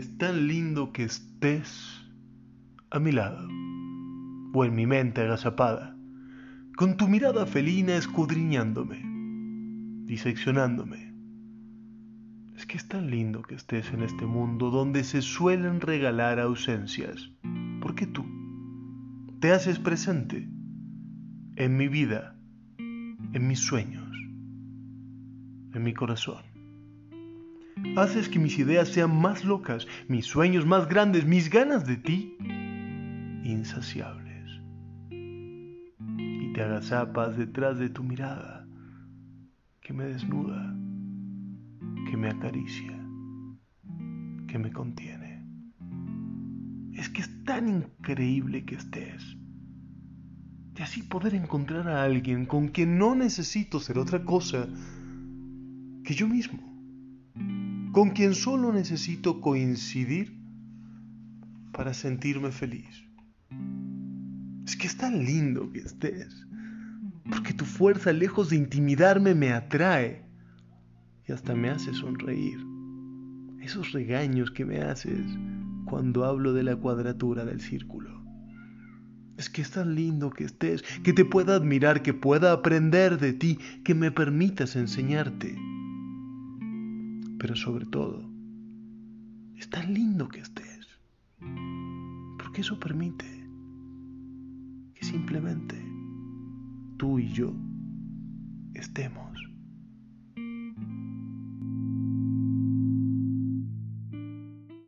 Es tan lindo que estés a mi lado o en mi mente agazapada, con tu mirada felina escudriñándome, diseccionándome. Es que es tan lindo que estés en este mundo donde se suelen regalar ausencias, porque tú te haces presente en mi vida, en mis sueños, en mi corazón. Haces que mis ideas sean más locas, mis sueños más grandes, mis ganas de ti insaciables. Y te agazapas detrás de tu mirada que me desnuda, que me acaricia, que me contiene. Es que es tan increíble que estés. Y así poder encontrar a alguien con quien no necesito ser otra cosa que yo mismo con quien solo necesito coincidir para sentirme feliz. Es que es tan lindo que estés, porque tu fuerza, lejos de intimidarme, me atrae y hasta me hace sonreír. Esos regaños que me haces cuando hablo de la cuadratura del círculo. Es que es tan lindo que estés, que te pueda admirar, que pueda aprender de ti, que me permitas enseñarte pero sobre todo, es tan lindo que estés, porque eso permite que simplemente tú y yo estemos.